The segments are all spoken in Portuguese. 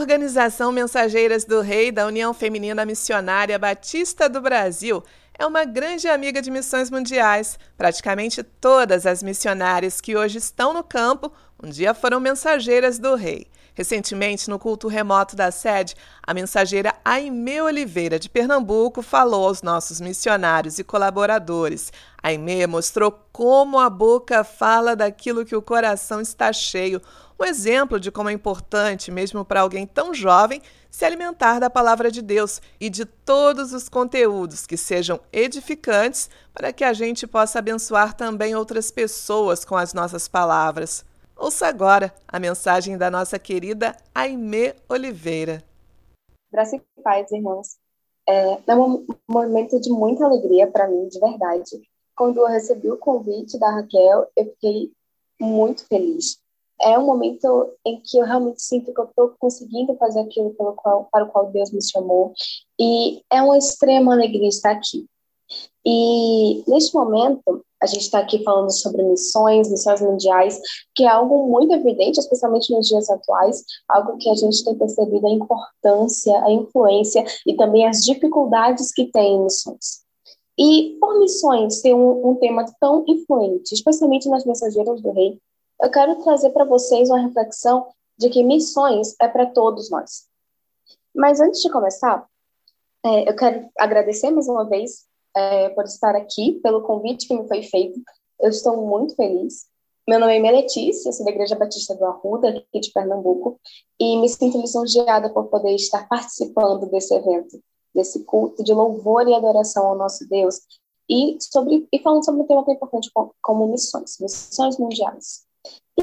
organização Mensageiras do Rei da União Feminina Missionária Batista do Brasil é uma grande amiga de missões mundiais. Praticamente todas as missionárias que hoje estão no campo um dia foram mensageiras do Rei. Recentemente, no culto remoto da sede, a mensageira Aimee Oliveira, de Pernambuco, falou aos nossos missionários e colaboradores. Aimee mostrou como a boca fala daquilo que o coração está cheio. Um exemplo de como é importante, mesmo para alguém tão jovem, se alimentar da palavra de Deus e de todos os conteúdos que sejam edificantes para que a gente possa abençoar também outras pessoas com as nossas palavras. Ouça agora a mensagem da nossa querida Aimee Oliveira. Graças e paz, irmãos. É, é um momento de muita alegria para mim, de verdade. Quando eu recebi o convite da Raquel, eu fiquei muito feliz. É um momento em que eu realmente sinto que eu estou conseguindo fazer aquilo pelo qual, para o qual Deus me chamou. E é uma extrema alegria estar aqui. E neste momento, a gente está aqui falando sobre missões, missões mundiais, que é algo muito evidente, especialmente nos dias atuais, algo que a gente tem percebido a importância, a influência e também as dificuldades que tem em missões. E por missões ser um, um tema tão influente, especialmente nas mensageiras do rei, eu quero trazer para vocês uma reflexão de que missões é para todos nós. Mas antes de começar, é, eu quero agradecer mais uma vez é, por estar aqui, pelo convite que me foi feito. Eu estou muito feliz. Meu nome é Meletícia, sou da Igreja Batista do Arruda, aqui de Pernambuco, e me sinto lisonjeada por poder estar participando desse evento, desse culto de louvor e adoração ao nosso Deus, e, sobre, e falando sobre um tema tão importante como, missões, missões mundiais.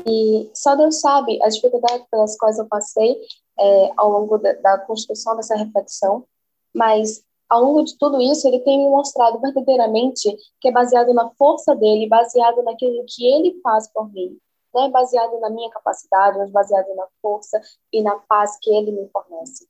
E só Deus sabe as dificuldades pelas quais eu passei é, ao longo da, da construção dessa reflexão, mas ao longo de tudo isso, ele tem me mostrado verdadeiramente que é baseado na força dele, baseado naquilo que ele faz por mim. Não é baseado na minha capacidade, mas baseado na força e na paz que ele me fornece.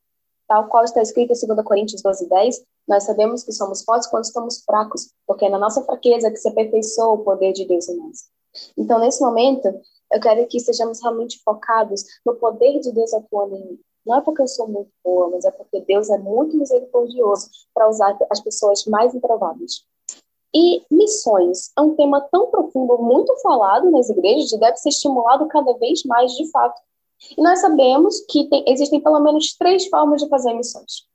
Tal qual está escrito em 2 Coríntios 12, 10, nós sabemos que somos fortes quando estamos fracos, porque é na nossa fraqueza que se aperfeiçoa o poder de Deus em nós. Então, nesse momento, eu quero que estejamos realmente focados no poder de Deus atuando em mim. Não é porque eu sou muito boa, mas é porque Deus é muito misericordioso para usar as pessoas mais improváveis. E missões é um tema tão profundo, muito falado nas igrejas, e deve ser estimulado cada vez mais de fato. E nós sabemos que tem, existem pelo menos três formas de fazer missões: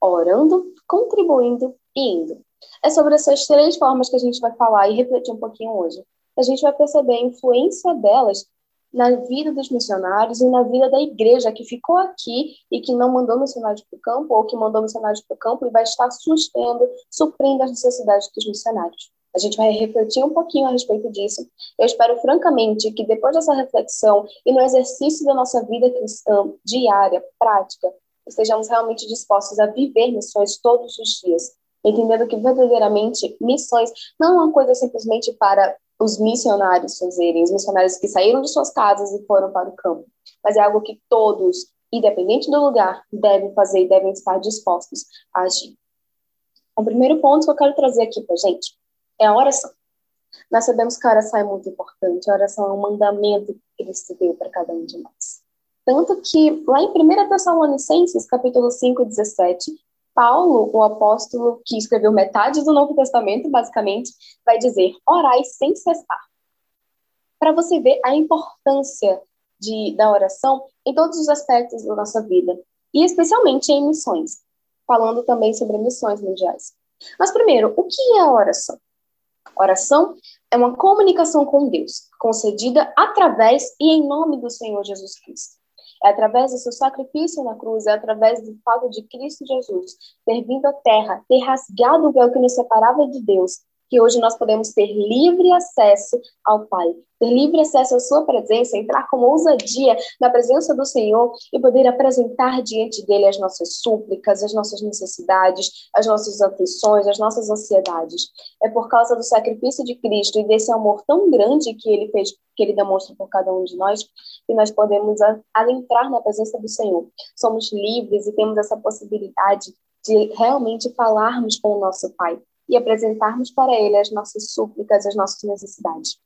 orando, contribuindo e indo. É sobre essas três formas que a gente vai falar e refletir um pouquinho hoje. A gente vai perceber a influência delas na vida dos missionários e na vida da igreja que ficou aqui e que não mandou missionários para o campo, ou que mandou missionários para o campo e vai estar sustendo, suprindo as necessidades dos missionários. A gente vai refletir um pouquinho a respeito disso. Eu espero, francamente, que depois dessa reflexão e no exercício da nossa vida cristã diária, prática, estejamos realmente dispostos a viver missões todos os dias, entendendo que verdadeiramente missões não é uma coisa simplesmente para os missionários fazerem, os missionários que saíram de suas casas e foram para o campo. Mas é algo que todos, independente do lugar, devem fazer e devem estar dispostos a agir. O primeiro ponto que eu quero trazer aqui para gente é a oração. Nós sabemos que a oração é muito importante, a oração é um mandamento que Cristo deu para cada um de nós. Tanto que lá em 1 Tessalonicenses, capítulo 5, 17, Paulo, o apóstolo que escreveu metade do Novo Testamento, basicamente, vai dizer: orai sem cessar. Para você ver a importância de, da oração em todos os aspectos da nossa vida, e especialmente em missões, falando também sobre missões mundiais. Mas primeiro, o que é a oração? Oração é uma comunicação com Deus, concedida através e em nome do Senhor Jesus Cristo. É através do seu sacrifício na cruz, é através do fato de Cristo Jesus ter vindo à terra, ter rasgado o véu que nos separava de Deus, que hoje nós podemos ter livre acesso ao Pai, ter livre acesso à Sua presença, entrar com ousadia na presença do Senhor e poder apresentar diante dele as nossas súplicas, as nossas necessidades, as nossas aflições, as nossas ansiedades. É por causa do sacrifício de Cristo e desse amor tão grande que ele fez, que ele demonstra por cada um de nós, que nós podemos adentrar na presença do Senhor. Somos livres e temos essa possibilidade de realmente falarmos com o nosso Pai e apresentarmos para Ele as nossas súplicas, as nossas necessidades.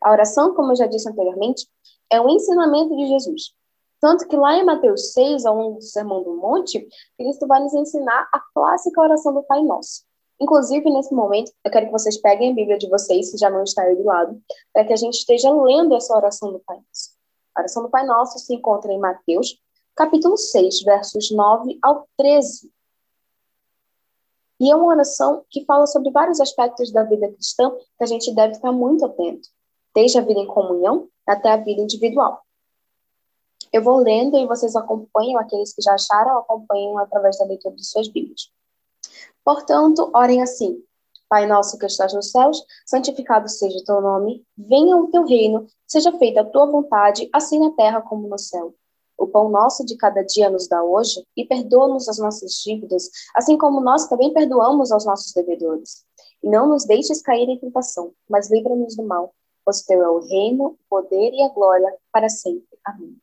A oração, como eu já disse anteriormente, é um ensinamento de Jesus. Tanto que lá em Mateus 6, ao longo do Sermão do Monte, Cristo vai nos ensinar a clássica oração do Pai Nosso. Inclusive, nesse momento, eu quero que vocês peguem a Bíblia de vocês, se já não está aí do lado, para que a gente esteja lendo essa oração do Pai Nosso. A oração do Pai Nosso se encontra em Mateus, capítulo 6, versos 9 ao 13. E é uma oração que fala sobre vários aspectos da vida cristã que a gente deve estar muito atento, desde a vida em comunhão até a vida individual. Eu vou lendo e vocês acompanham, aqueles que já acharam, acompanham através da leitura de suas Bíblias. Portanto, orem assim: Pai nosso que estás nos céus, santificado seja o teu nome, venha o teu reino, seja feita a tua vontade, assim na terra como no céu. O pão nosso de cada dia nos dá hoje, e perdoa-nos as nossas dívidas, assim como nós também perdoamos aos nossos devedores. E não nos deixes cair em tentação, mas livra-nos do mal, pois teu é o reino, o poder e a glória para sempre. Amém.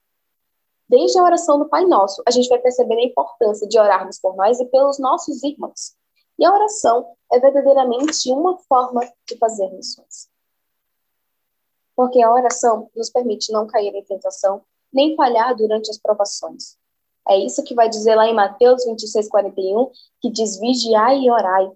Desde a oração do Pai Nosso, a gente vai perceber a importância de orarmos por nós e pelos nossos irmãos. E a oração é verdadeiramente uma forma de fazer missões. Porque a oração nos permite não cair em tentação, nem falhar durante as provações. É isso que vai dizer lá em Mateus 26, 41, que diz: vigiai e orai.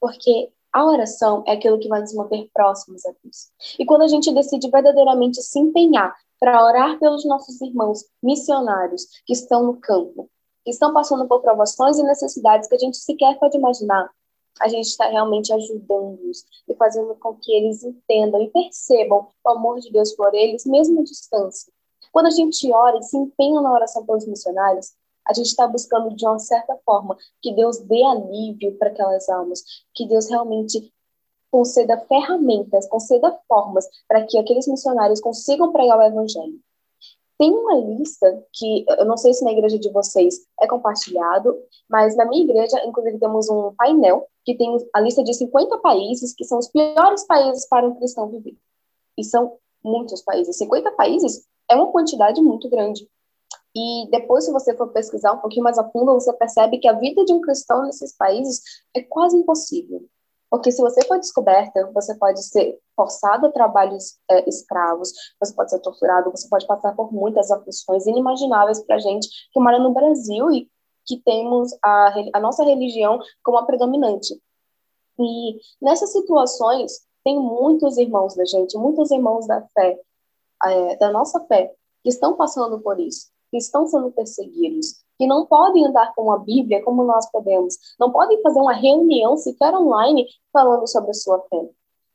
Porque a oração é aquilo que vai nos manter próximos a Deus. E quando a gente decide verdadeiramente se empenhar para orar pelos nossos irmãos missionários que estão no campo, que estão passando por provações e necessidades que a gente sequer pode imaginar, a gente está realmente ajudando-os e fazendo com que eles entendam e percebam o amor de Deus por eles, mesmo à distância. Quando a gente ora e se empenha na oração pelos missionários, a gente está buscando, de uma certa forma, que Deus dê alívio para aquelas almas, que Deus realmente conceda ferramentas, conceda formas para que aqueles missionários consigam pregar o evangelho. Tem uma lista que eu não sei se na igreja de vocês é compartilhado, mas na minha igreja, inclusive, temos um painel que tem a lista de 50 países que são os piores países para um cristão viver. E são muitos países. 50 países é uma quantidade muito grande. E depois, se você for pesquisar um pouquinho mais a fundo, você percebe que a vida de um cristão nesses países é quase impossível. Porque se você for descoberta, você pode ser forçado a trabalhos é, escravos, você pode ser torturado, você pode passar por muitas aflições inimagináveis para gente que mora no Brasil e que temos a, a nossa religião como a predominante. E nessas situações, tem muitos irmãos da gente, muitos irmãos da fé, é, da nossa fé, que estão passando por isso, que estão sendo perseguidos, que não podem andar com a Bíblia como nós podemos, não podem fazer uma reunião sequer online falando sobre a sua fé.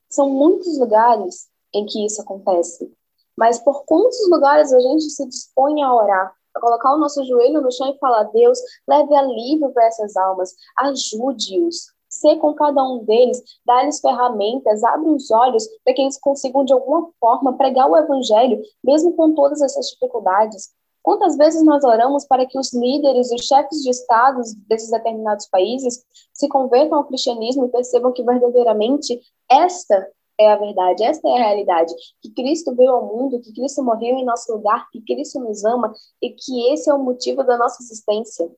São muitos lugares em que isso acontece, mas por quantos lugares a gente se dispõe a orar, a colocar o nosso joelho no chão e falar: Deus, leve alívio para essas almas, ajude-os, ser com cada um deles, dar-lhes ferramentas, abre os olhos para que eles consigam de alguma forma pregar o evangelho, mesmo com todas essas dificuldades. Quantas vezes nós oramos para que os líderes, os chefes de estados desses determinados países se convertam ao cristianismo e percebam que verdadeiramente esta é a verdade, esta é a realidade, que Cristo veio ao mundo, que Cristo morreu em nosso lugar, que Cristo nos ama e que esse é o motivo da nossa existência.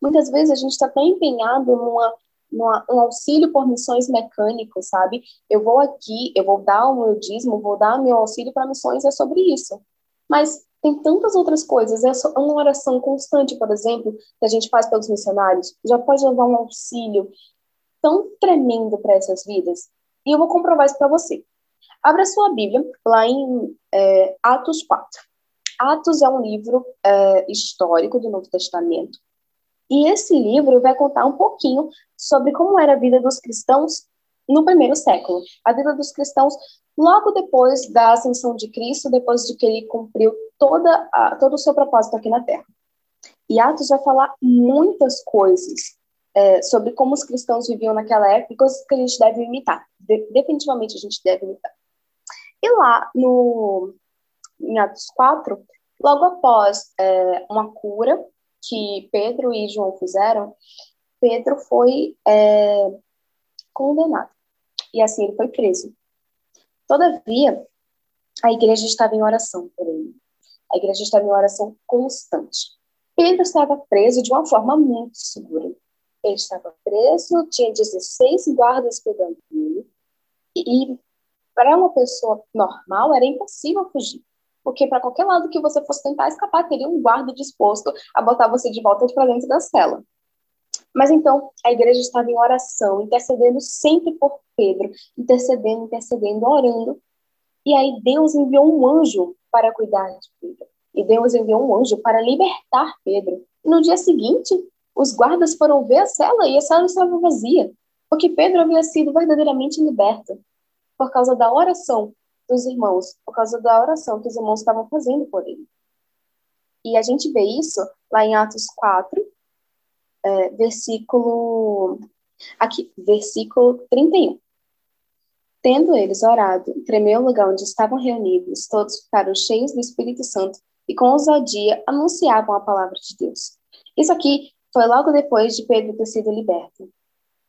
Muitas vezes a gente está tão empenhado numa, um auxílio por missões mecânicos, sabe? Eu vou aqui, eu vou dar o meu dízimo, vou dar o meu auxílio para missões, é sobre isso. Mas tem tantas outras coisas. É uma oração constante, por exemplo, que a gente faz pelos missionários, já pode levar um auxílio tão tremendo para essas vidas. E eu vou comprovar isso para você. Abra sua Bíblia lá em é, Atos 4. Atos é um livro é, histórico do Novo Testamento. E esse livro vai contar um pouquinho sobre como era a vida dos cristãos no primeiro século. A vida dos cristãos logo depois da ascensão de Cristo, depois de que ele cumpriu toda a, todo o seu propósito aqui na Terra. E Atos vai falar muitas coisas é, sobre como os cristãos viviam naquela época coisas que a gente deve imitar. De, definitivamente a gente deve imitar. E lá no, em Atos 4, logo após é, uma cura que Pedro e João fizeram, Pedro foi é, condenado. E assim ele foi preso. Todavia, a igreja estava em oração por ele. A igreja estava em oração constante. Pedro estava preso de uma forma muito segura. Ele estava preso, tinha 16 guardas pegando ele, e para uma pessoa normal era impossível fugir. porque para qualquer lado que você fosse tentar escapar, teria um guarda disposto a botar você de volta para dentro da cela. Mas então, a igreja estava em oração, intercedendo sempre por Pedro, intercedendo, intercedendo, orando. E aí Deus enviou um anjo para cuidar de Pedro. E Deus enviou um anjo para libertar Pedro. E no dia seguinte, os guardas foram ver a cela e a cela estava vazia, porque Pedro havia sido verdadeiramente liberto por causa da oração dos irmãos, por causa da oração que os irmãos estavam fazendo por ele. E a gente vê isso lá em Atos 4, é, versículo aqui, versículo 31. Tendo eles orado, tremeu o lugar onde estavam reunidos, todos ficaram cheios do Espírito Santo e com ousadia anunciavam a palavra de Deus. Isso aqui foi logo depois de Pedro ter sido liberto.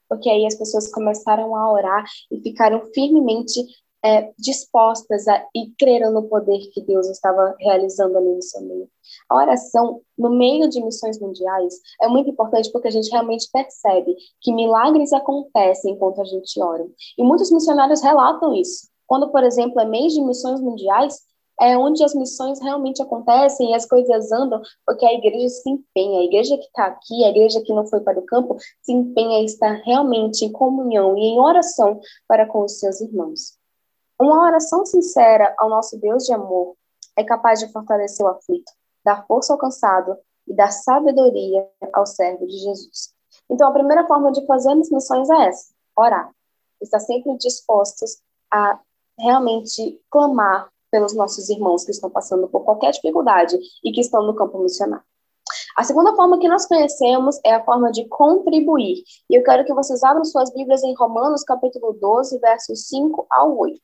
Porque aí as pessoas começaram a orar e ficaram firmemente é, dispostas a, e creram no poder que Deus estava realizando ali no seu meio. A oração, no meio de missões mundiais, é muito importante porque a gente realmente percebe que milagres acontecem enquanto a gente ora. E muitos missionários relatam isso. Quando, por exemplo, é mês de missões mundiais, é onde as missões realmente acontecem e as coisas andam, porque a igreja se empenha, a igreja que está aqui, a igreja que não foi para o campo, se empenha e está realmente em comunhão e em oração para com os seus irmãos. Uma oração sincera ao nosso Deus de amor é capaz de fortalecer o aflito, dar força ao cansado e dar sabedoria ao servo de Jesus. Então, a primeira forma de fazermos missões é essa: orar. Estar sempre dispostos a realmente clamar pelos nossos irmãos que estão passando por qualquer dificuldade e que estão no campo missionário. A segunda forma que nós conhecemos é a forma de contribuir. E eu quero que vocês abram suas Bíblias em Romanos, capítulo 12, versos 5 ao 8.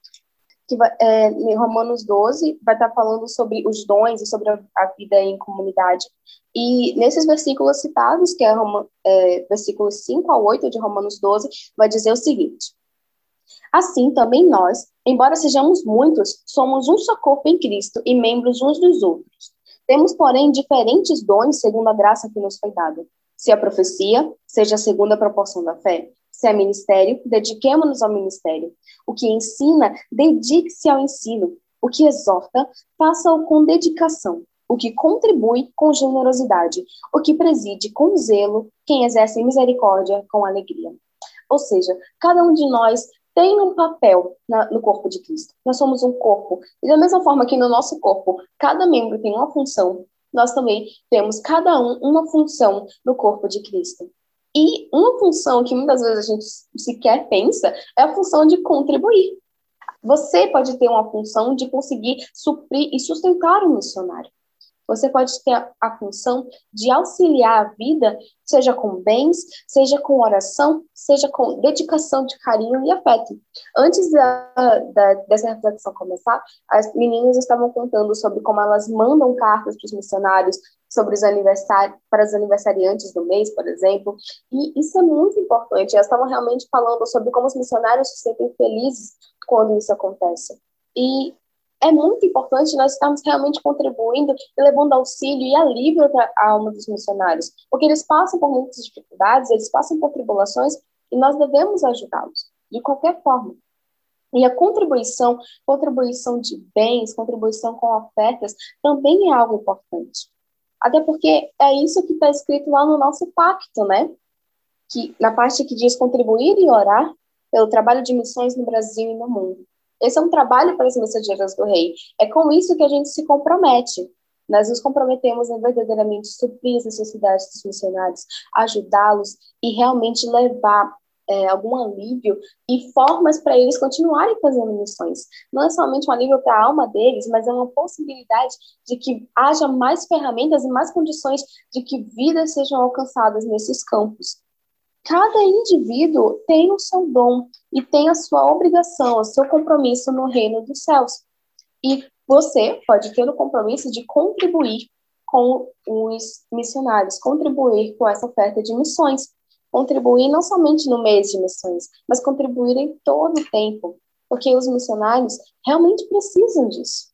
Que é, em Romanos 12 vai estar falando sobre os dons e sobre a, a vida em comunidade. E nesses versículos citados, que é, Roma, é versículos 5 ao 8 de Romanos 12, vai dizer o seguinte: Assim também nós, embora sejamos muitos, somos um só corpo em Cristo e membros uns dos outros. Temos, porém, diferentes dons segundo a graça que nos foi dada. Se a profecia, seja segundo a proporção da fé. Se é ministério, dediquemo-nos ao ministério. O que ensina, dedique-se ao ensino. O que exorta, faça-o com dedicação. O que contribui, com generosidade. O que preside, com zelo. Quem exerce misericórdia, com alegria. Ou seja, cada um de nós tem um papel na, no corpo de Cristo. Nós somos um corpo. E da mesma forma que no nosso corpo cada membro tem uma função, nós também temos cada um uma função no corpo de Cristo. E uma função que muitas vezes a gente sequer pensa é a função de contribuir. Você pode ter uma função de conseguir suprir e sustentar o missionário. Você pode ter a, função de auxiliar a vida, seja com bens, seja com oração, seja com dedicação de carinho e afeto. Antes da, da, dessa reflexão começar, as meninas estavam contando sobre como elas mandam cartas para os missionários, sobre os aniversários, para os aniversariantes do mês, por exemplo, e isso é muito importante. Elas estavam realmente falando sobre como os missionários se sentem felizes quando isso acontece. E é muito importante nós estarmos realmente contribuindo e levando auxílio e alívio para a alma dos missionários, porque eles passam por muitas dificuldades, eles passam por tribulações e nós devemos ajudá-los de qualquer forma. E a contribuição, contribuição de bens, contribuição com ofertas, também é algo importante. Até porque é isso que está escrito lá no nosso pacto, né? Que na parte que diz contribuir e orar pelo trabalho de missões no Brasil e no mundo. Esse é um trabalho para as mensageiras do rei. É com isso que a gente se compromete. Nós nos comprometemos em verdadeiramente suprir as necessidades dos missionários, ajudá-los e realmente levar é, algum alívio e formas para eles continuarem fazendo missões. Não é somente um alívio para a alma deles, mas é uma possibilidade de que haja mais ferramentas e mais condições de que vidas sejam alcançadas nesses campos cada indivíduo tem o seu dom e tem a sua obrigação, o seu compromisso no reino dos céus. E você pode ter o compromisso de contribuir com os missionários, contribuir com essa oferta de missões, contribuir não somente no mês de missões, mas contribuir em todo o tempo, porque os missionários realmente precisam disso.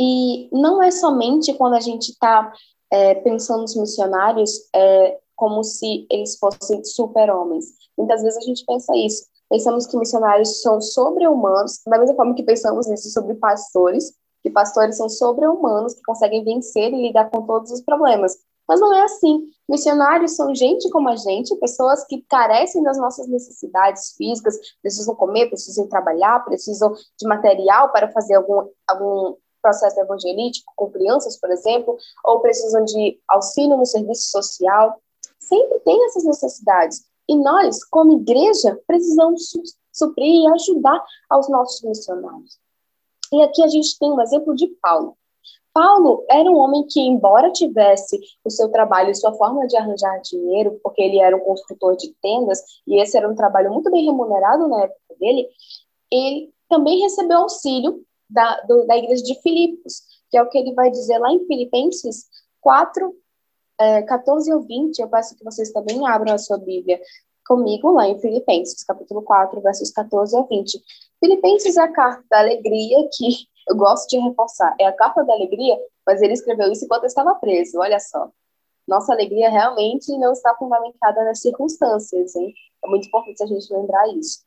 E não é somente quando a gente está é, pensando nos missionários é, como se eles fossem super-homens. Muitas vezes a gente pensa isso. Pensamos que missionários são sobre-humanos, da mesma forma que pensamos isso sobre pastores, que pastores são sobre-humanos que conseguem vencer e lidar com todos os problemas. Mas não é assim. Missionários são gente como a gente, pessoas que carecem das nossas necessidades físicas, precisam comer, precisam trabalhar, precisam de material para fazer algum, algum processo evangelístico com crianças, por exemplo, ou precisam de auxílio no serviço social. Sempre tem essas necessidades. E nós, como igreja, precisamos suprir e ajudar aos nossos missionários. E aqui a gente tem um exemplo de Paulo. Paulo era um homem que, embora tivesse o seu trabalho e sua forma de arranjar dinheiro, porque ele era um construtor de tendas, e esse era um trabalho muito bem remunerado na época dele, ele também recebeu auxílio da, do, da igreja de Filipos, que é o que ele vai dizer lá em Filipenses 4, é, 14 ou 20. Eu peço que vocês também abram a sua Bíblia comigo lá em Filipenses, capítulo 4, versos 14 a 20. Filipenses é a carta da alegria que eu gosto de reforçar. É a carta da alegria, mas ele escreveu isso enquanto estava preso, olha só. Nossa alegria realmente não está fundamentada nas circunstâncias, hein? É muito importante a gente lembrar isso.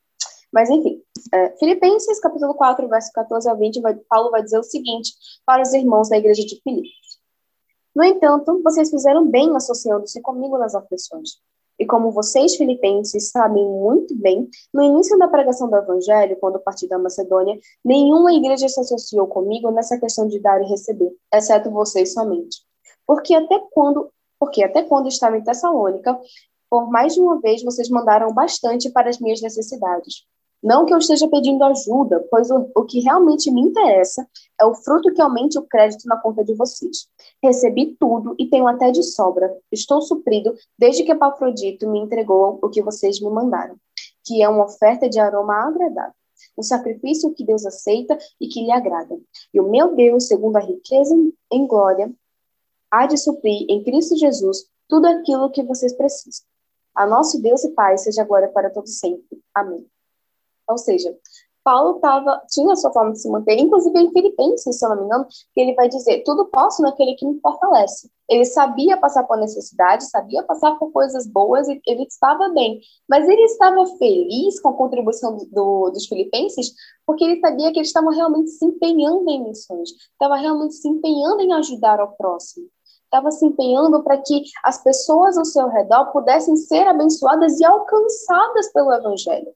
Mas, enfim, é, Filipenses, capítulo 4, verso 14 a 20, vai, Paulo vai dizer o seguinte para os irmãos da igreja de Filipe. No entanto, vocês fizeram bem associando-se comigo nas aflições e como vocês, filipenses, sabem muito bem, no início da pregação do Evangelho, quando parti da Macedônia, nenhuma igreja se associou comigo nessa questão de dar e receber, exceto vocês somente. Porque até quando, porque até quando estava em Tessalônica, por mais de uma vez vocês mandaram bastante para as minhas necessidades. Não que eu esteja pedindo ajuda, pois o, o que realmente me interessa é o fruto que aumente o crédito na conta de vocês. Recebi tudo e tenho até de sobra. Estou suprido desde que Epafrodito me entregou o que vocês me mandaram, que é uma oferta de aroma agradável, um sacrifício que Deus aceita e que lhe agrada. E o meu Deus, segundo a riqueza em glória, há de suprir em Cristo Jesus tudo aquilo que vocês precisam. A nosso Deus e Pai seja agora para todos sempre. Amém. Ou seja, Paulo tava, tinha a sua forma de se manter, inclusive em Filipenses, se eu não me engano, que ele vai dizer: tudo posso naquele que me fortalece. Ele sabia passar por necessidade, sabia passar por coisas boas ele estava bem. Mas ele estava feliz com a contribuição do, dos filipenses, porque ele sabia que eles estavam realmente se empenhando em missões, estava realmente se empenhando em ajudar ao próximo. Estava se empenhando para que as pessoas ao seu redor pudessem ser abençoadas e alcançadas pelo Evangelho.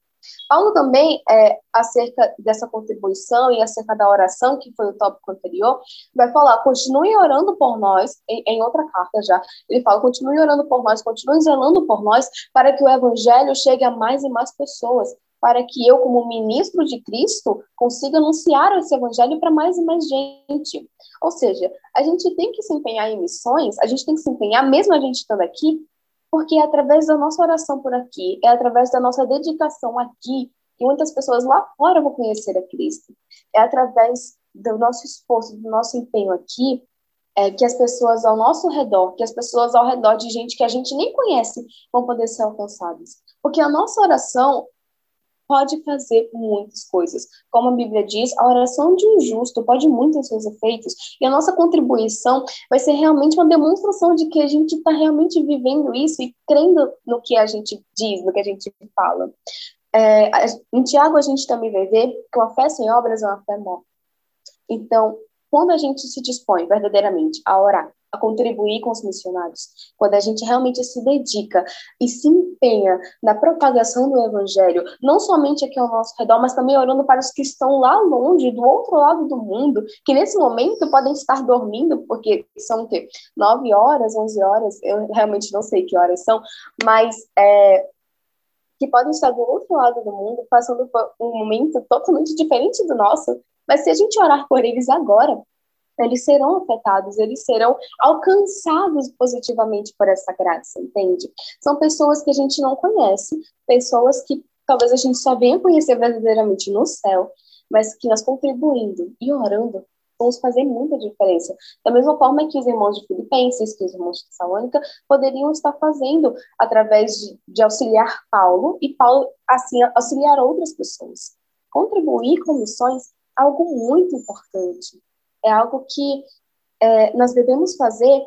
Paulo também, é, acerca dessa contribuição e acerca da oração, que foi o tópico anterior, vai falar, continue orando por nós, em, em outra carta já, ele fala, continue orando por nós, continue zelando por nós, para que o evangelho chegue a mais e mais pessoas, para que eu, como ministro de Cristo, consiga anunciar esse evangelho para mais e mais gente. Ou seja, a gente tem que se empenhar em missões, a gente tem que se empenhar, mesmo a gente estando aqui, porque é através da nossa oração por aqui, é através da nossa dedicação aqui, que muitas pessoas lá fora vão conhecer a Cristo. É através do nosso esforço, do nosso empenho aqui, é, que as pessoas ao nosso redor, que as pessoas ao redor de gente que a gente nem conhece, vão poder ser alcançadas. Porque a nossa oração pode fazer muitas coisas. Como a Bíblia diz, a oração de um justo pode muito em seus efeitos, e a nossa contribuição vai ser realmente uma demonstração de que a gente está realmente vivendo isso e crendo no que a gente diz, no que a gente fala. É, em Tiago, a gente também vai ver que uma fé sem obras é uma fé morta. Então, quando a gente se dispõe verdadeiramente a orar, a contribuir com os missionários, quando a gente realmente se dedica e se empenha na propagação do evangelho, não somente aqui ao nosso redor, mas também orando para os que estão lá longe, do outro lado do mundo, que nesse momento podem estar dormindo, porque são o quê? 9 horas, 11 horas, eu realmente não sei que horas são, mas é, que podem estar do outro lado do mundo, passando por um momento totalmente diferente do nosso, mas se a gente orar por eles agora, eles serão afetados, eles serão alcançados positivamente por essa graça, entende? São pessoas que a gente não conhece, pessoas que talvez a gente só venha conhecer verdadeiramente no céu, mas que nós contribuindo e orando vamos fazer muita diferença. Da mesma forma que os irmãos de Filipenses, que os irmãos de Salônica, poderiam estar fazendo através de, de auxiliar Paulo e Paulo, assim, auxiliar outras pessoas. Contribuir com missões algo muito importante é algo que é, nós devemos fazer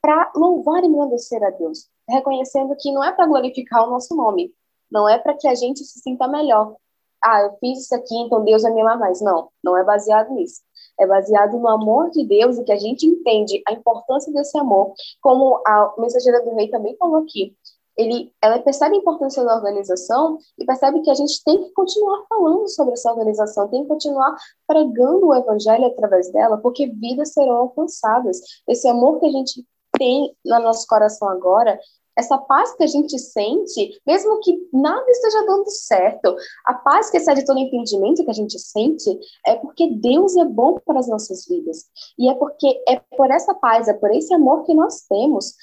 para louvar e agradecer a Deus, reconhecendo que não é para glorificar o nosso nome, não é para que a gente se sinta melhor. Ah, eu fiz isso aqui, então Deus vai me amar mais. Não, não é baseado nisso. é baseado no amor de Deus e que a gente entende a importância desse amor, como a mensageira do rei também falou aqui. Ele, ela percebe a importância da organização e percebe que a gente tem que continuar falando sobre essa organização, tem que continuar pregando o evangelho através dela, porque vidas serão alcançadas. Esse amor que a gente tem no nosso coração agora essa paz que a gente sente, mesmo que nada esteja dando certo, a paz que excede todo entendimento que a gente sente, é porque Deus é bom para as nossas vidas. E é porque é por essa paz, é por esse amor que nós temos,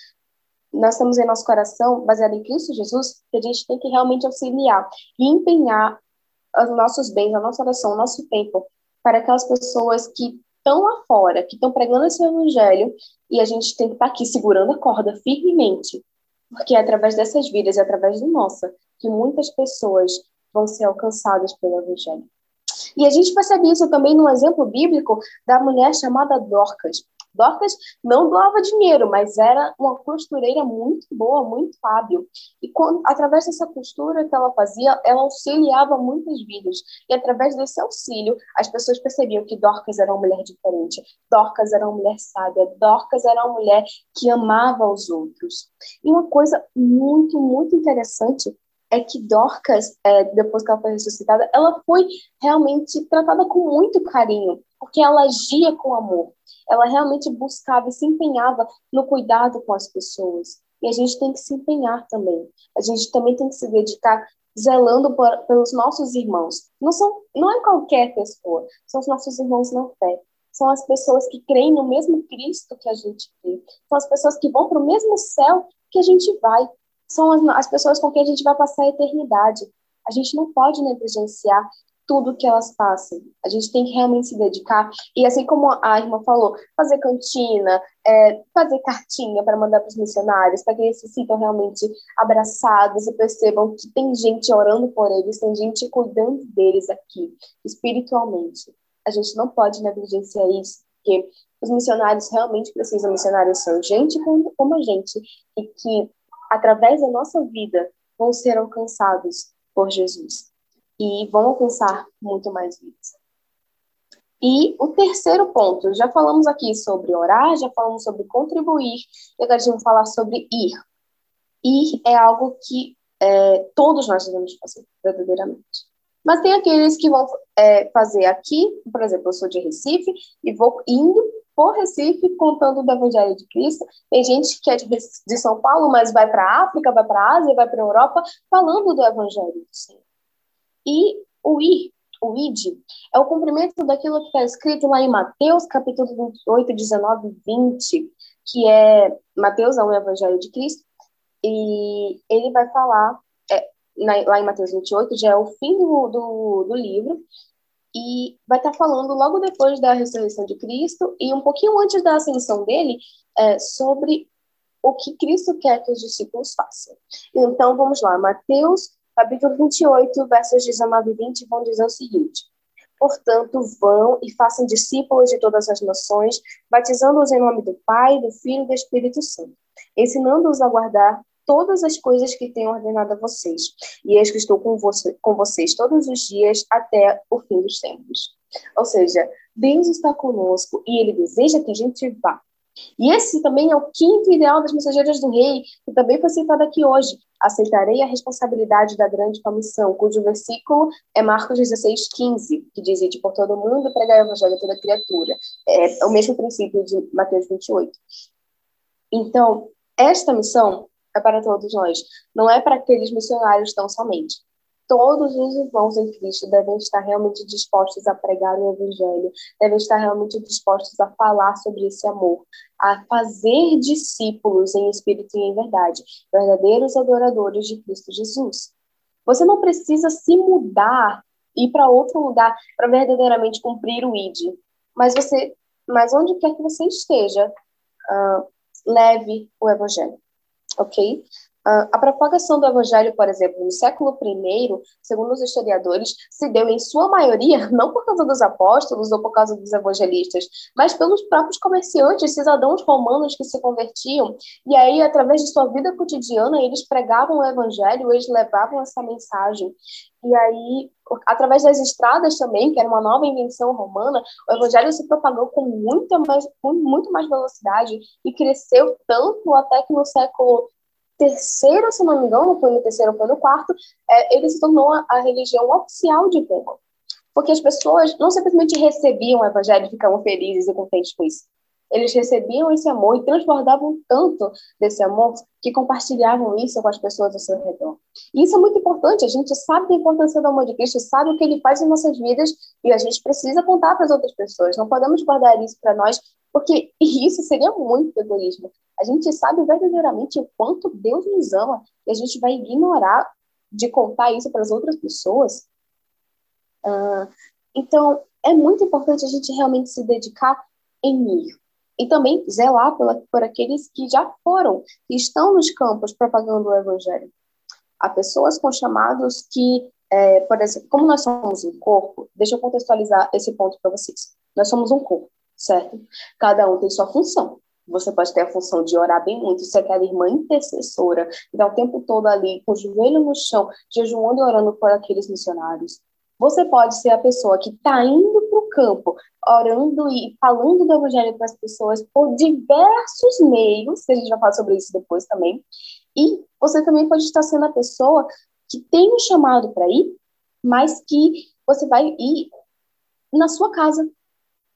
nós temos em nosso coração, baseado em Cristo Jesus, que a gente tem que realmente auxiliar e empenhar os nossos bens, a nossa oração, o nosso tempo, para aquelas pessoas que estão lá fora, que estão pregando esse evangelho, e a gente tem que estar aqui segurando a corda firmemente porque é através dessas vidas, é através do nossa, que muitas pessoas vão ser alcançadas pelo Evangelho. E a gente percebe isso também no exemplo bíblico da mulher chamada Dorcas. Dorcas não doava dinheiro, mas era uma costureira muito boa, muito hábil. E quando, através dessa costura que ela fazia, ela auxiliava muitas vidas. E através desse auxílio, as pessoas percebiam que Dorcas era uma mulher diferente. Dorcas era uma mulher sábia. Dorcas era uma mulher que amava os outros. E uma coisa muito, muito interessante é que Dorcas, é, depois que ela foi ressuscitada, ela foi realmente tratada com muito carinho, porque ela agia com amor ela realmente buscava e se empenhava no cuidado com as pessoas. E a gente tem que se empenhar também. A gente também tem que se dedicar zelando por, pelos nossos irmãos. Não são, não é qualquer pessoa, são os nossos irmãos na fé. São as pessoas que creem no mesmo Cristo que a gente crê. São as pessoas que vão para o mesmo céu que a gente vai. São as, as pessoas com quem a gente vai passar a eternidade. A gente não pode negligenciar tudo que elas passam. A gente tem que realmente se dedicar. E assim como a irmã falou, fazer cantina, é, fazer cartinha para mandar para os missionários, para que eles se sintam realmente abraçados e percebam que tem gente orando por eles, tem gente cuidando deles aqui, espiritualmente. A gente não pode negligenciar isso, porque os missionários realmente precisam. Missionários são gente como, como a gente, e que, através da nossa vida, vão ser alcançados por Jesus e vão alcançar muito mais vidas. E o terceiro ponto, já falamos aqui sobre orar, já falamos sobre contribuir, e agora a gente vai falar sobre ir. Ir é algo que é, todos nós devemos fazer, verdadeiramente. Mas tem aqueles que vão é, fazer aqui, por exemplo, eu sou de Recife e vou indo por Recife contando do Evangelho de Cristo. Tem gente que é de, de São Paulo, mas vai para a África, vai para a Ásia, vai para a Europa, falando do Evangelho do Senhor. E o ir, o id, é o cumprimento daquilo que está escrito lá em Mateus, capítulo 28, 19 e 20, que é Mateus, é o Evangelho de Cristo, e ele vai falar, é, na, lá em Mateus 28, já é o fim do, do, do livro, e vai estar tá falando logo depois da ressurreição de Cristo e um pouquinho antes da ascensão dele é, sobre o que Cristo quer que os discípulos façam. Então, vamos lá, Mateus capítulo 28, versos 19 e 20 vão dizer o seguinte: Portanto, vão e façam discípulos de todas as nações, batizando-os em nome do Pai, do Filho e do Espírito Santo, ensinando-os a guardar todas as coisas que tenho ordenado a vocês. E eis que estou com, você, com vocês todos os dias até o fim dos tempos. Ou seja, Deus está conosco e Ele deseja que a gente vá. E esse também é o quinto ideal das mensageiras do rei, que também foi citado aqui hoje. Aceitarei a responsabilidade da grande comissão, cujo versículo é Marcos 16, 15, que diz: de por todo mundo pregar o evangelho a toda criatura. É o mesmo princípio de Mateus 28. Então, esta missão é para todos nós, não é para aqueles missionários tão somente todos os irmãos em Cristo devem estar realmente dispostos a pregar o Evangelho, devem estar realmente dispostos a falar sobre esse amor, a fazer discípulos em espírito e em verdade, verdadeiros adoradores de Cristo Jesus. Você não precisa se mudar, ir para outro lugar para verdadeiramente cumprir o ID, mas você, mas onde quer que você esteja, uh, leve o Evangelho, ok? A propagação do evangelho, por exemplo, no século I, segundo os historiadores, se deu em sua maioria não por causa dos apóstolos ou por causa dos evangelistas, mas pelos próprios comerciantes, cidadãos romanos que se convertiam. E aí, através de sua vida cotidiana, eles pregavam o evangelho, eles levavam essa mensagem. E aí, através das estradas também, que era uma nova invenção romana, o evangelho se propagou com muita mais, com muito mais velocidade e cresceu tanto até que no século terceiro, se não me engano, foi no terceiro ou foi no quarto, é, ele se tornou a religião oficial de Roma. Porque as pessoas não simplesmente recebiam o evangelho e ficavam felizes e contentes com isso. Eles recebiam esse amor e transbordavam tanto desse amor que compartilhavam isso com as pessoas ao seu redor. E isso é muito importante. A gente sabe da importância do amor de Cristo, sabe o que ele faz em nossas vidas e a gente precisa contar para as outras pessoas. Não podemos guardar isso para nós, porque isso seria muito egoísmo. A gente sabe verdadeiramente o quanto Deus nos ama e a gente vai ignorar de contar isso para as outras pessoas. Uh, então, é muito importante a gente realmente se dedicar em ir. E também zelar pela, por aqueles que já foram, que estão nos campos propagando o evangelho. Há pessoas com chamados que, é, por exemplo, como nós somos um corpo, deixa eu contextualizar esse ponto para vocês. Nós somos um corpo, certo? Cada um tem sua função. Você pode ter a função de orar bem muito, ser aquela irmã intercessora, que dá o tempo todo ali, com o joelho no chão, jejuando e orando por aqueles missionários. Você pode ser a pessoa que está indo para o campo, orando e falando do evangelho para as pessoas por diversos meios, que a gente vai falar sobre isso depois também. E você também pode estar sendo a pessoa que tem um chamado para ir, mas que você vai ir na sua casa.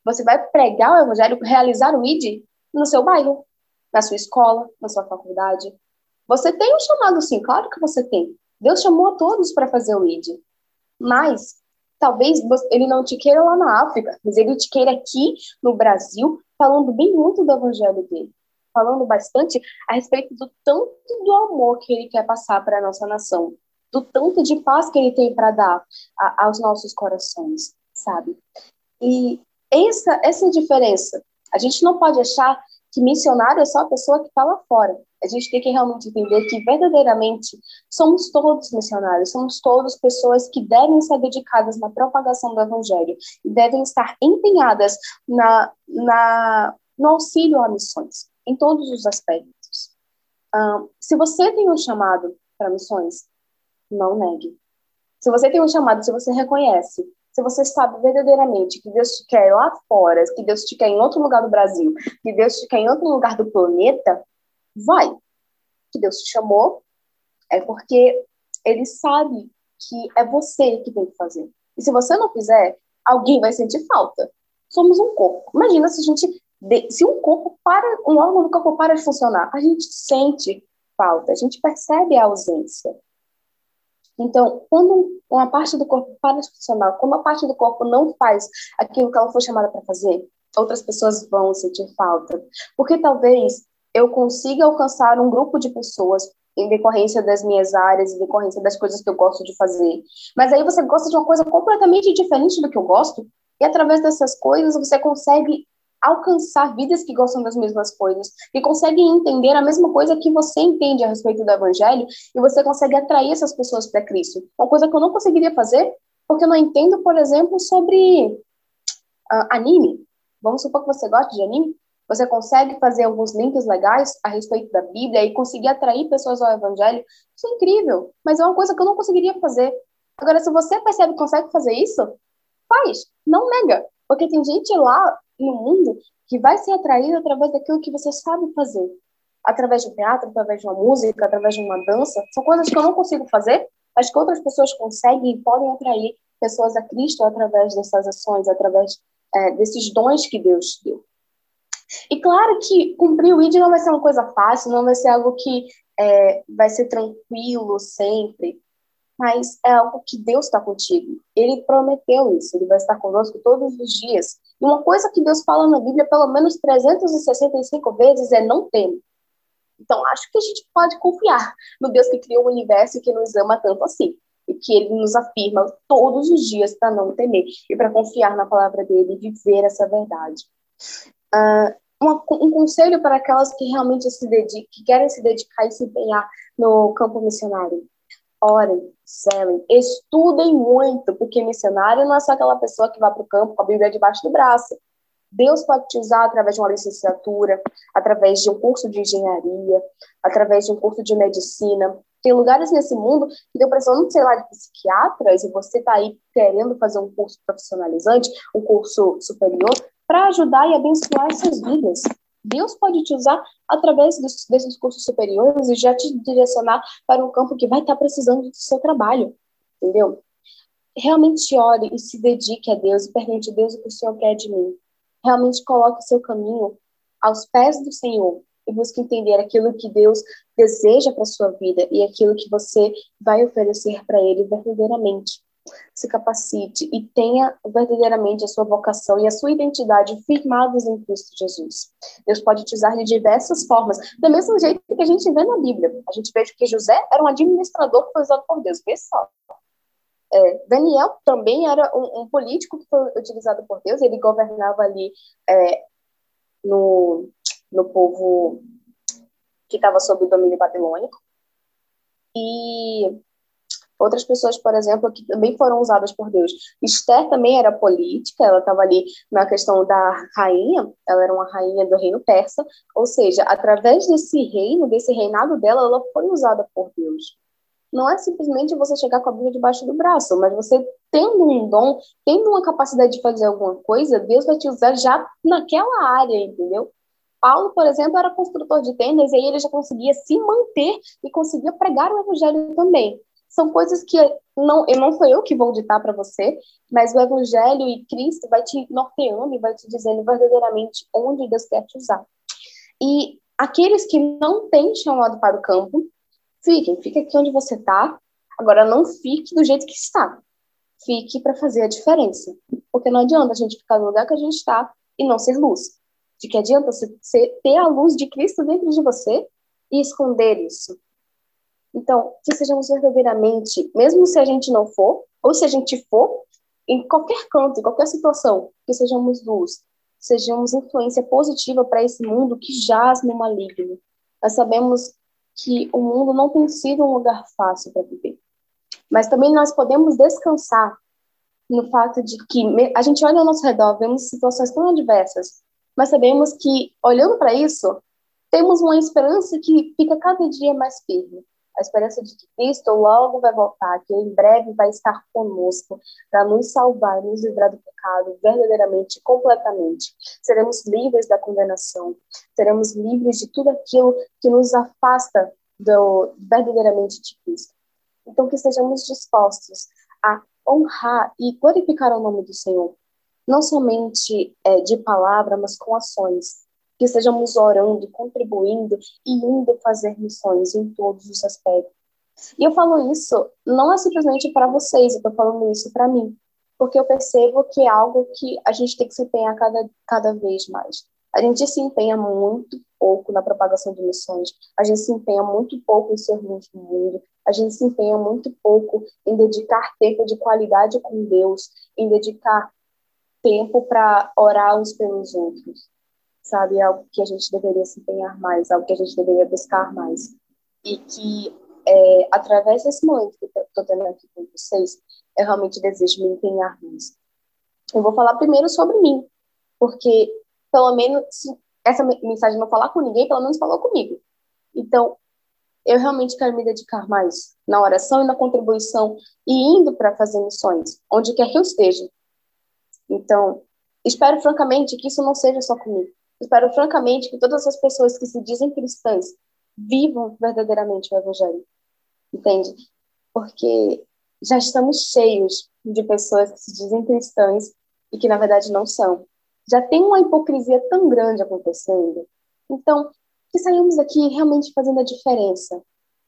Você vai pregar o evangelho, realizar o ID no seu bairro, na sua escola, na sua faculdade. Você tem um chamado, sim, claro que você tem. Deus chamou a todos para fazer o ID. Mas talvez ele não te queira lá na África, mas ele te queira aqui no Brasil, falando bem muito do evangelho dele, falando bastante a respeito do tanto do amor que ele quer passar para a nossa nação, do tanto de paz que ele tem para dar a, aos nossos corações, sabe? E essa essa diferença. A gente não pode achar que missionário é só a pessoa que está lá fora. A gente tem que realmente entender que verdadeiramente somos todos missionários, somos todos pessoas que devem estar dedicadas na propagação do evangelho e devem estar empenhadas na, na, no auxílio a missões, em todos os aspectos. Se você tem um chamado para missões, não negue. Se você tem um chamado, se você reconhece se você sabe verdadeiramente que Deus te quer lá fora, que Deus te quer em outro lugar do Brasil, que Deus te quer em outro lugar do planeta, vai. Que Deus te chamou é porque Ele sabe que é você que tem que fazer. E se você não fizer, alguém vai sentir falta. Somos um corpo. Imagina se a gente se um corpo para, um órgão do corpo para de funcionar, a gente sente falta, a gente percebe a ausência. Então, quando uma parte do corpo para de funcionar, quando uma parte do corpo não faz aquilo que ela foi chamada para fazer, outras pessoas vão sentir falta. Porque talvez eu consiga alcançar um grupo de pessoas em decorrência das minhas áreas, em decorrência das coisas que eu gosto de fazer. Mas aí você gosta de uma coisa completamente diferente do que eu gosto, e através dessas coisas você consegue alcançar vidas que gostam das mesmas coisas, que conseguem entender a mesma coisa que você entende a respeito do evangelho, e você consegue atrair essas pessoas para Cristo. Uma coisa que eu não conseguiria fazer, porque eu não entendo, por exemplo, sobre uh, anime. Vamos supor que você gosta de anime. Você consegue fazer alguns links legais a respeito da Bíblia e conseguir atrair pessoas ao Evangelho. Isso é incrível, mas é uma coisa que eu não conseguiria fazer. Agora, se você percebe que consegue fazer isso, faz, não nega. Porque tem gente lá no mundo que vai ser atraído através daquilo que você sabe fazer. Através do teatro, através de uma música, através de uma dança. São coisas que eu não consigo fazer, mas que outras pessoas conseguem e podem atrair pessoas a Cristo através dessas ações, através é, desses dons que Deus deu. E claro que cumprir o ID não vai ser uma coisa fácil, não vai ser algo que é, vai ser tranquilo sempre mas é algo que Deus está contigo. Ele prometeu isso, ele vai estar conosco todos os dias. E uma coisa que Deus fala na Bíblia pelo menos 365 vezes é não teme. Então, acho que a gente pode confiar no Deus que criou o universo e que nos ama tanto assim. E que ele nos afirma todos os dias para não temer e para confiar na palavra dele e viver essa verdade. Uh, uma, um conselho para aquelas que realmente se dedicam, que querem se dedicar e se empenhar no campo missionário. Orem, zelem, estudem muito, porque missionário não é só aquela pessoa que vai para o campo com a Bíblia debaixo do braço. Deus pode te usar através de uma licenciatura, através de um curso de engenharia, através de um curso de medicina. Tem lugares nesse mundo que deu precisando, sei lá, de psiquiatras e você está aí querendo fazer um curso profissionalizante, um curso superior, para ajudar e abençoar essas vidas. Deus pode te usar através dos, desses cursos superiores e já te direcionar para um campo que vai estar precisando do seu trabalho, entendeu? Realmente ore e se dedique a Deus e pergunte a Deus o que o Senhor quer de mim. Realmente coloque o seu caminho aos pés do Senhor e busque entender aquilo que Deus deseja para sua vida e aquilo que você vai oferecer para Ele verdadeiramente se capacite e tenha verdadeiramente a sua vocação e a sua identidade firmados em Cristo Jesus. Deus pode te usar de diversas formas, do mesmo jeito que a gente vê na Bíblia. A gente vê que José era um administrador que foi usado por Deus, vê só. É, Daniel também era um, um, político que foi utilizado por Deus, ele governava ali é, no, no povo que estava sob o domínio babilônico. E Outras pessoas, por exemplo, que também foram usadas por Deus. Esther também era política, ela estava ali na questão da rainha, ela era uma rainha do reino persa, ou seja, através desse reino, desse reinado dela, ela foi usada por Deus. Não é simplesmente você chegar com a Bíblia debaixo do braço, mas você tendo um dom, tendo uma capacidade de fazer alguma coisa, Deus vai te usar já naquela área, entendeu? Paulo, por exemplo, era construtor de tendas e aí ele já conseguia se manter e conseguia pregar o evangelho também são coisas que não, não sou eu que vou ditar para você, mas o Evangelho e Cristo vai te norteando e vai te dizendo verdadeiramente onde Deus quer te usar. E aqueles que não têm chamado para o campo, fiquem, fique aqui onde você está. Agora, não fique do jeito que está. Fique para fazer a diferença. Porque não adianta a gente ficar no lugar que a gente está e não ser luz. De que adianta você ter a luz de Cristo dentro de você e esconder isso então, que sejamos verdadeiramente, mesmo se a gente não for, ou se a gente for, em qualquer canto, em qualquer situação, que sejamos luz, sejamos influência positiva para esse mundo que jaz no maligno. Nós sabemos que o mundo não tem sido um lugar fácil para viver. Mas também nós podemos descansar no fato de que a gente olha ao nosso redor, vemos situações tão adversas, mas sabemos que, olhando para isso, temos uma esperança que fica cada dia mais firme a esperança de que Cristo logo vai voltar, que em breve vai estar conosco para nos salvar nos livrar do pecado verdadeiramente, completamente. Seremos livres da condenação, seremos livres de tudo aquilo que nos afasta do, verdadeiramente de Cristo. Então, que estejamos dispostos a honrar e glorificar o nome do Senhor, não somente é, de palavra, mas com ações que estejamos orando, contribuindo e indo fazer missões em todos os aspectos. E eu falo isso não é simplesmente para vocês, eu estou falando isso para mim, porque eu percebo que é algo que a gente tem que se empenhar cada, cada vez mais. A gente se empenha muito pouco na propagação de missões, a gente se empenha muito pouco em servir o mundo, a gente se empenha muito pouco em dedicar tempo de qualidade com Deus, em dedicar tempo para orar uns pelos outros sabe? É algo que a gente deveria se empenhar mais, algo que a gente deveria buscar mais. E que, é, através desse momento que estou tendo aqui com vocês, eu realmente desejo me empenhar mais. Eu vou falar primeiro sobre mim, porque, pelo menos, se essa mensagem não falar com ninguém, pelo menos falou comigo. Então, eu realmente quero me dedicar mais na oração e na contribuição e indo para fazer missões, onde quer que eu esteja. Então, espero francamente que isso não seja só comigo, Espero francamente que todas as pessoas que se dizem cristãs vivam verdadeiramente o evangelho. Entende? Porque já estamos cheios de pessoas que se dizem cristãs e que na verdade não são. Já tem uma hipocrisia tão grande acontecendo. Então, que saímos daqui realmente fazendo a diferença.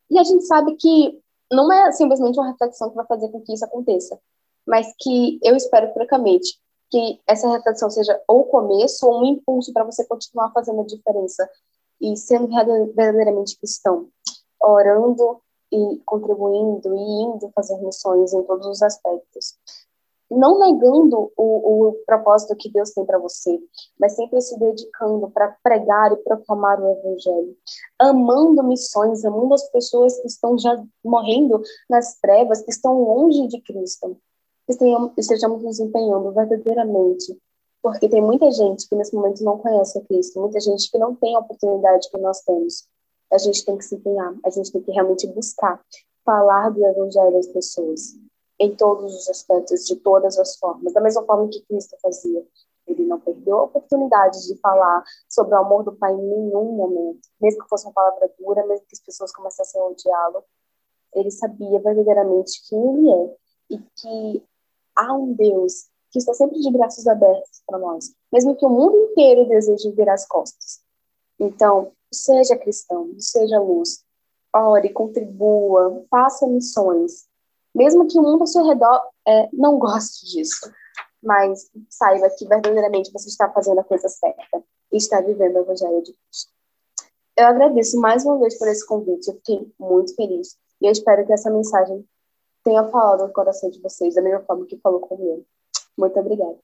E a gente sabe que não é simplesmente uma reflexão que vai fazer com que isso aconteça, mas que eu espero francamente que essa reflexão seja ou começo ou um impulso para você continuar fazendo a diferença e sendo verdadeiramente cristão, orando e contribuindo e indo fazer missões em todos os aspectos. não negando o, o propósito que Deus tem para você, mas sempre se dedicando para pregar e proclamar o Evangelho, amando missões, amando as pessoas que estão já morrendo nas trevas, que estão longe de Cristo, estejamos nos empenhando verdadeiramente, porque tem muita gente que nesse momento não conhece a Cristo, muita gente que não tem a oportunidade que nós temos. A gente tem que se empenhar, a gente tem que realmente buscar falar do Evangelho às pessoas em todos os aspectos, de todas as formas, da mesma forma que Cristo fazia. Ele não perdeu a oportunidade de falar sobre o amor do Pai em nenhum momento, mesmo que fosse uma palavra dura, mesmo que as pessoas começassem a odiá-lo. Ele sabia verdadeiramente quem ele é e que há um Deus que está sempre de braços abertos para nós, mesmo que o mundo inteiro deseje virar as costas. Então, seja cristão, seja luz, ore, contribua, faça missões, mesmo que o mundo ao seu redor é, não goste disso, mas saiba que verdadeiramente você está fazendo a coisa certa e está vivendo o Evangelho de Cristo. Eu agradeço mais uma vez por esse convite, eu fiquei muito feliz e eu espero que essa mensagem tenha falado no coração de vocês da mesma forma que falou comigo. Muito obrigada.